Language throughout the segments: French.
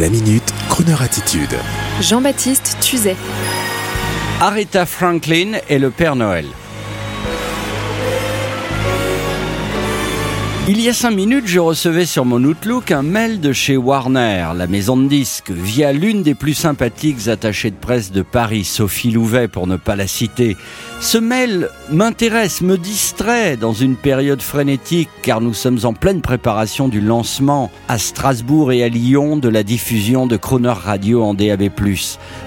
La minute, Kroneur attitude. Jean-Baptiste Tuzet. Aretha Franklin et le Père Noël. Il y a cinq minutes, je recevais sur mon Outlook un mail de chez Warner, la maison de disques, via l'une des plus sympathiques attachées de presse de Paris, Sophie Louvet pour ne pas la citer. Ce mail m'intéresse, me distrait dans une période frénétique car nous sommes en pleine préparation du lancement à Strasbourg et à Lyon de la diffusion de Croner Radio en DAB+.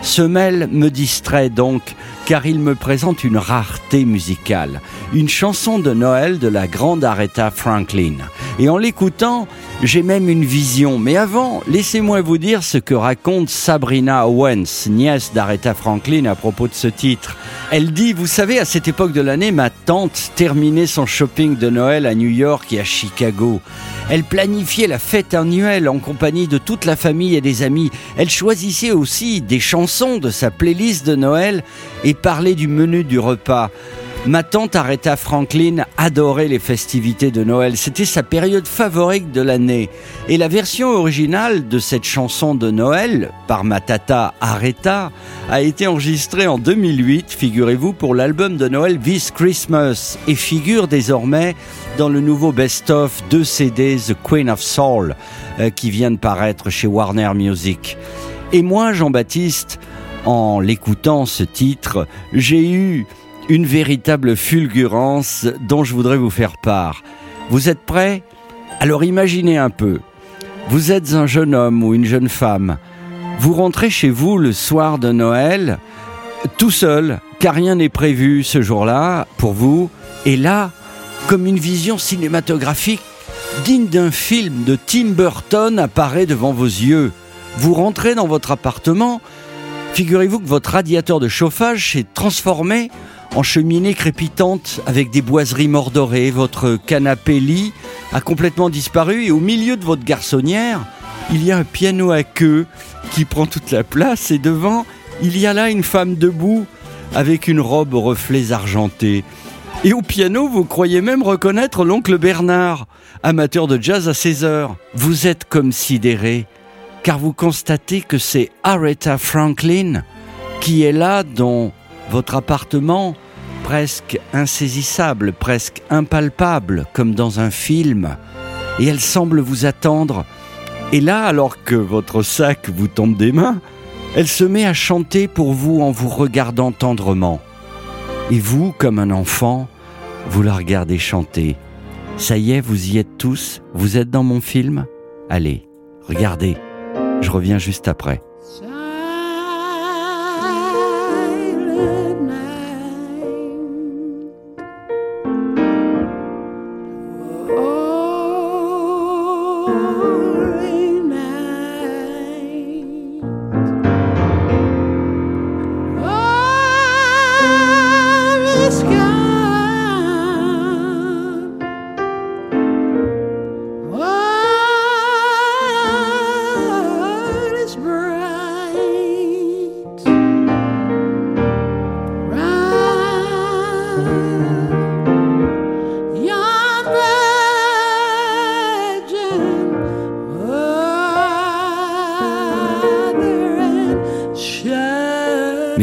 Ce mail me distrait donc car il me présente une rareté musicale, une chanson de Noël de la grande Aretha Franklin. Et en l'écoutant, j'ai même une vision. Mais avant, laissez-moi vous dire ce que raconte Sabrina Owens, nièce d'Aretha Franklin, à propos de ce titre. Elle dit, vous savez, à cette époque de l'année, ma tante terminait son shopping de Noël à New York et à Chicago. Elle planifiait la fête annuelle en compagnie de toute la famille et des amis. Elle choisissait aussi des chansons de sa playlist de Noël et parlait du menu du repas. Ma tante Aretha Franklin adorait les festivités de Noël. C'était sa période favorite de l'année. Et la version originale de cette chanson de Noël, par ma tata Aretha, a été enregistrée en 2008, figurez-vous, pour l'album de Noël This Christmas et figure désormais dans le nouveau best-of de CD The Queen of Soul euh, qui vient de paraître chez Warner Music. Et moi, Jean-Baptiste, en l'écoutant ce titre, j'ai eu une véritable fulgurance dont je voudrais vous faire part. Vous êtes prêts? Alors imaginez un peu. Vous êtes un jeune homme ou une jeune femme. Vous rentrez chez vous le soir de Noël, tout seul, car rien n'est prévu ce jour-là pour vous. Et là, comme une vision cinématographique digne d'un film de Tim Burton apparaît devant vos yeux. Vous rentrez dans votre appartement, figurez-vous que votre radiateur de chauffage s'est transformé en cheminée crépitante avec des boiseries mordorées. Votre canapé lit a complètement disparu et au milieu de votre garçonnière, il y a un piano à queue qui prend toute la place et devant, il y a là une femme debout avec une robe aux reflets argentés. Et au piano, vous croyez même reconnaître l'oncle Bernard, amateur de jazz à 16 heures. Vous êtes comme sidéré, car vous constatez que c'est Aretha Franklin qui est là dans votre appartement presque insaisissable, presque impalpable, comme dans un film, et elle semble vous attendre. Et là, alors que votre sac vous tombe des mains, elle se met à chanter pour vous en vous regardant tendrement. Et vous, comme un enfant, vous la regardez chanter. Ça y est, vous y êtes tous Vous êtes dans mon film? Allez, regardez. Je reviens juste après.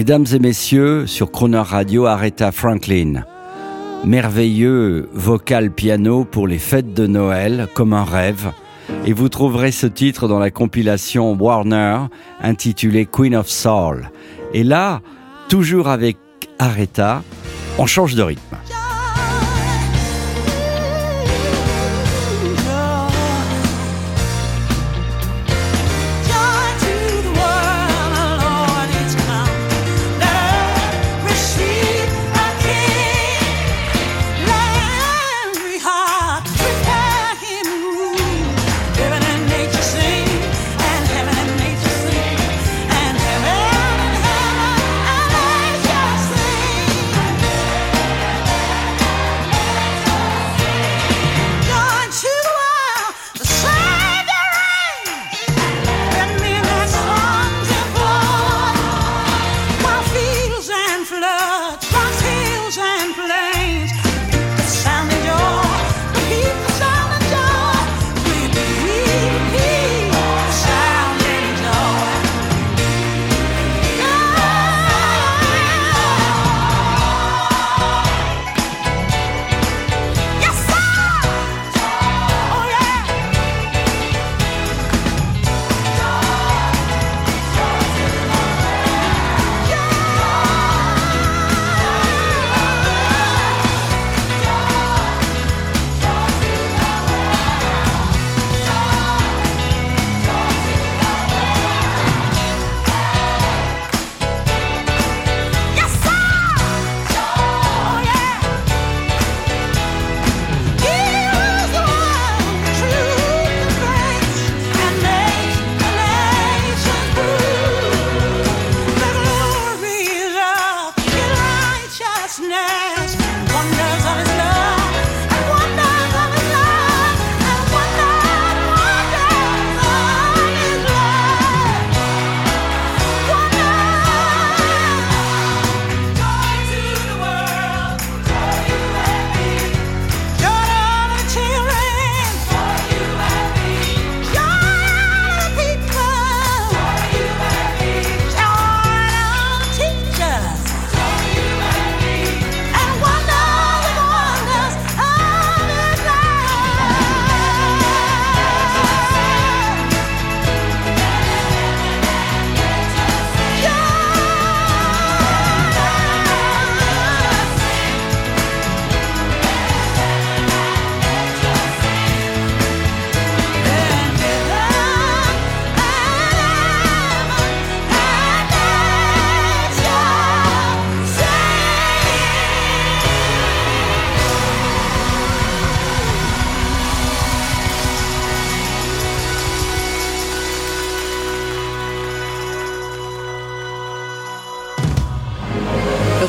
Mesdames et messieurs, sur Croner Radio, Aretha Franklin. Merveilleux vocal piano pour les fêtes de Noël, comme un rêve. Et vous trouverez ce titre dans la compilation Warner intitulée Queen of Soul. Et là, toujours avec Aretha, on change de rythme.